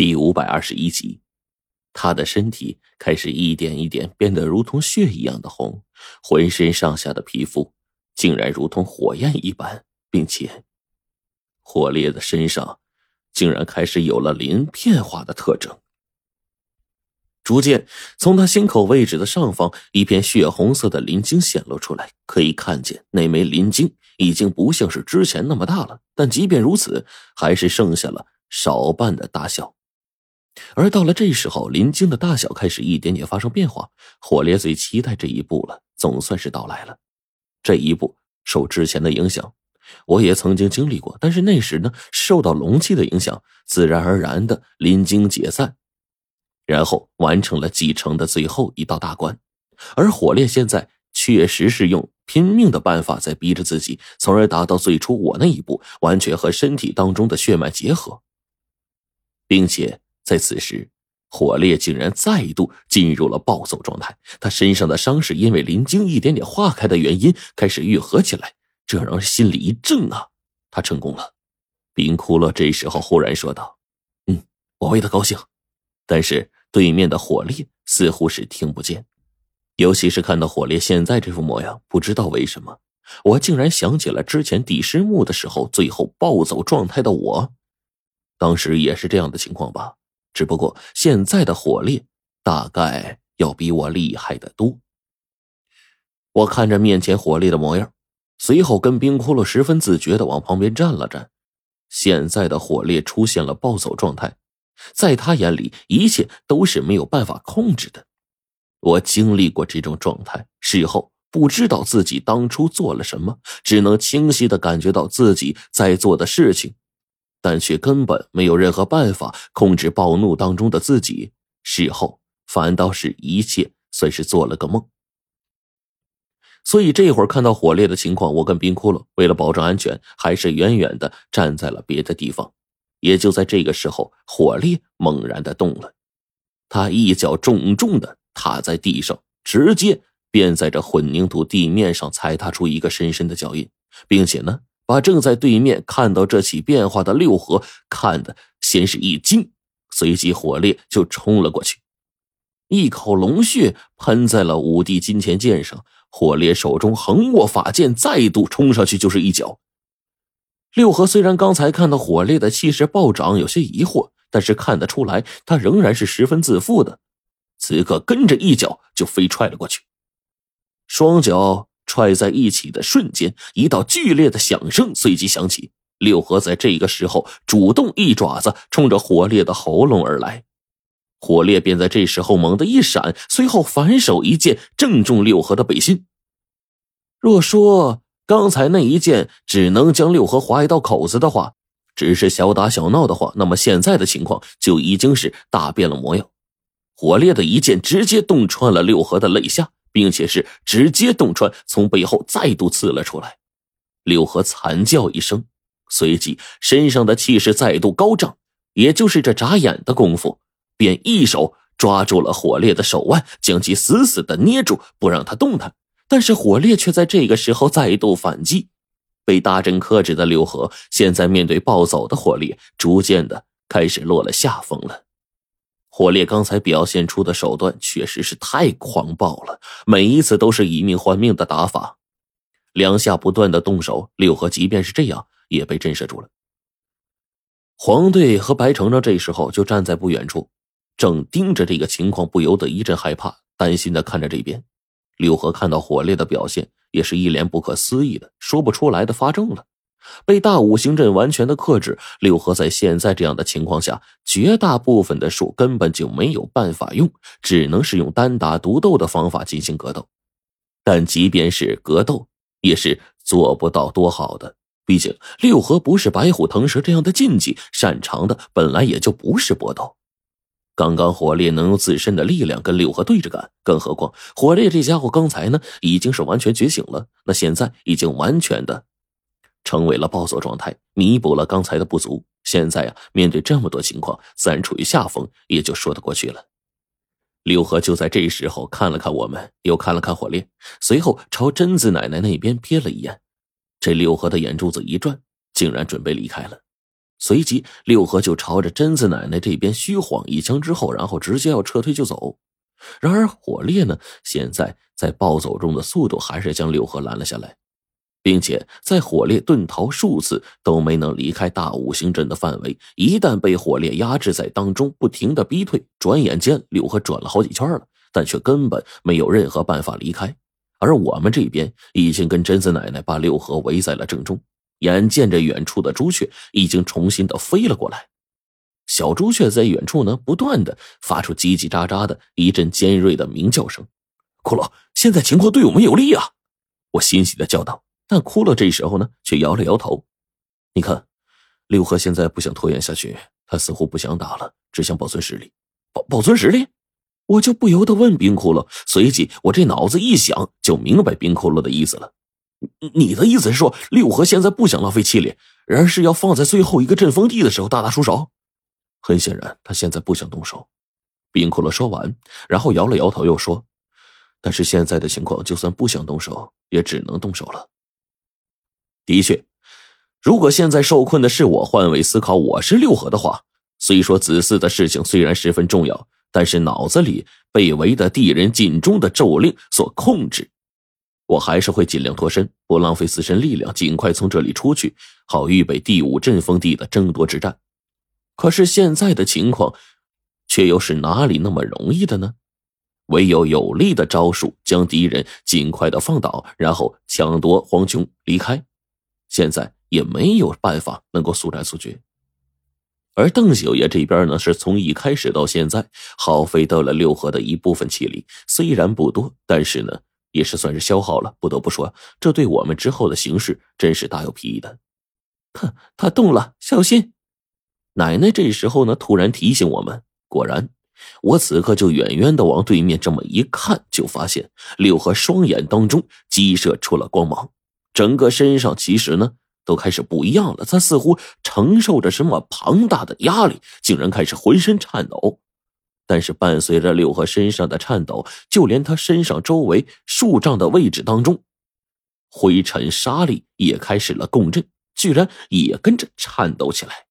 第五百二十一集，他的身体开始一点一点变得如同血一样的红，浑身上下的皮肤竟然如同火焰一般，并且火烈的身上竟然开始有了鳞片化的特征。逐渐从他心口位置的上方，一片血红色的鳞茎显露出来，可以看见那枚鳞茎已经不像是之前那么大了，但即便如此，还是剩下了少半的大小。而到了这时候，林晶的大小开始一点点发生变化。火烈最期待这一步了，总算是到来了。这一步受之前的影响，我也曾经经历过，但是那时呢，受到龙气的影响，自然而然的林晶解散，然后完成了继承的最后一道大关。而火烈现在确实是用拼命的办法在逼着自己，从而达到最初我那一步，完全和身体当中的血脉结合，并且。在此时，火烈竟然再度进入了暴走状态。他身上的伤势因为林晶一点点化开的原因开始愈合起来，这让人心里一震啊！他成功了。冰窟窿这时候忽然说道：“嗯，我为他高兴。”但是对面的火烈似乎是听不见，尤其是看到火烈现在这副模样，不知道为什么，我竟然想起了之前第十幕的时候，最后暴走状态的我，当时也是这样的情况吧。只不过现在的火烈大概要比我厉害的多。我看着面前火烈的模样，随后跟冰窟窿十分自觉的往旁边站了站。现在的火烈出现了暴走状态，在他眼里一切都是没有办法控制的。我经历过这种状态，事后不知道自己当初做了什么，只能清晰的感觉到自己在做的事情。但却根本没有任何办法控制暴怒当中的自己，事后反倒是一切算是做了个梦。所以这会儿看到火烈的情况，我跟冰窟窿为了保证安全，还是远远的站在了别的地方。也就在这个时候，火烈猛然的动了，他一脚重重的踏在地上，直接便在这混凝土地面上踩踏出一个深深的脚印，并且呢。把正在对面看到这起变化的六合看得先是一惊，随即火烈就冲了过去，一口龙血喷在了五帝金钱剑上。火烈手中横握法剑，再度冲上去就是一脚。六合虽然刚才看到火烈的气势暴涨，有些疑惑，但是看得出来他仍然是十分自负的。此刻跟着一脚就飞踹了过去，双脚。踹在一起的瞬间，一道剧烈的响声随即响起。六合在这个时候主动一爪子冲着火烈的喉咙而来，火烈便在这时候猛地一闪，随后反手一剑正中六合的背心。若说刚才那一剑只能将六合划一道口子的话，只是小打小闹的话，那么现在的情况就已经是大变了模样。火烈的一剑直接洞穿了六合的肋下。并且是直接洞穿，从背后再度刺了出来。六合惨叫一声，随即身上的气势再度高涨。也就是这眨眼的功夫，便一手抓住了火烈的手腕，将其死死的捏住，不让他动弹。但是火烈却在这个时候再度反击。被大阵克制的六合，现在面对暴走的火烈，逐渐的开始落了下风了。火烈刚才表现出的手段确实是太狂暴了，每一次都是以命换命的打法，两下不断的动手。六合即便是这样，也被震慑住了。黄队和白程程这时候就站在不远处，正盯着这个情况，不由得一阵害怕、担心的看着这边。六合看到火烈的表现，也是一脸不可思议的，说不出来的发怔了。被大五行阵完全的克制，六合在现在这样的情况下，绝大部分的术根本就没有办法用，只能是用单打独斗的方法进行格斗。但即便是格斗，也是做不到多好的。毕竟六合不是白虎腾蛇这样的禁忌，擅长的本来也就不是搏斗。刚刚火烈能用自身的力量跟六合对着干，更何况火烈这家伙刚才呢已经是完全觉醒了，那现在已经完全的。成为了暴走状态，弥补了刚才的不足。现在啊，面对这么多情况，自然处于下风，也就说得过去了。六合就在这时候看了看我们，又看了看火烈，随后朝贞子奶奶那边瞥了一眼。这六合的眼珠子一转，竟然准备离开了。随即六合就朝着贞子奶奶这边虚晃一枪之后，然后直接要撤退就走。然而火烈呢，现在在暴走中的速度还是将六合拦了下来，并且在火烈遁逃数次都没能离开大五行阵的范围。一旦被火烈压制在当中，不停的逼退，转眼间六合转了好几圈了，但却根本没有任何办法离开。而我们这边已经跟贞子奶奶把六合围在了正中，眼见着远处的朱雀已经重新的飞了过来。小朱雀在远处呢，不断的发出叽叽喳喳的一阵尖锐的鸣叫声。骷髅，现在情况对我们有利啊！我欣喜的叫道。但骷髅这时候呢，却摇了摇头。你看，六合现在不想拖延下去，他似乎不想打了，只想保存实力。保保存实力？我就不由得问冰骷髅。随即，我这脑子一想，就明白冰骷髅的意思了。你的意思是说，六合现在不想浪费气力，而是要放在最后一个阵风地的时候大打出手？很显然，他现在不想动手。冰骷髅说完，然后摇了摇头，又说：“但是现在的情况，就算不想动手，也只能动手了。的确，如果现在受困的是我，换位思考，我是六合的话，虽说子嗣的事情虽然十分重要，但是脑子里被围的地人尽忠的咒令所控制，我还是会尽量脱身，不浪费自身力量，尽快从这里出去，好预备第五阵风地的争夺之战。”可是现在的情况，却又是哪里那么容易的呢？唯有有力的招数，将敌人尽快的放倒，然后抢夺黄琼离开。现在也没有办法能够速战速决。而邓九爷这边呢，是从一开始到现在，耗费到了六合的一部分气力，虽然不多，但是呢，也是算是消耗了。不得不说，这对我们之后的形势真是大有裨益的。哼，他动了，小心！奶奶这时候呢，突然提醒我们。果然，我此刻就远远的往对面这么一看，就发现六合双眼当中激射出了光芒，整个身上其实呢都开始不一样了。他似乎承受着什么庞大的压力，竟然开始浑身颤抖。但是伴随着六合身上的颤抖，就连他身上周围数丈的位置当中，灰尘沙粒也开始了共振，居然也跟着颤抖起来。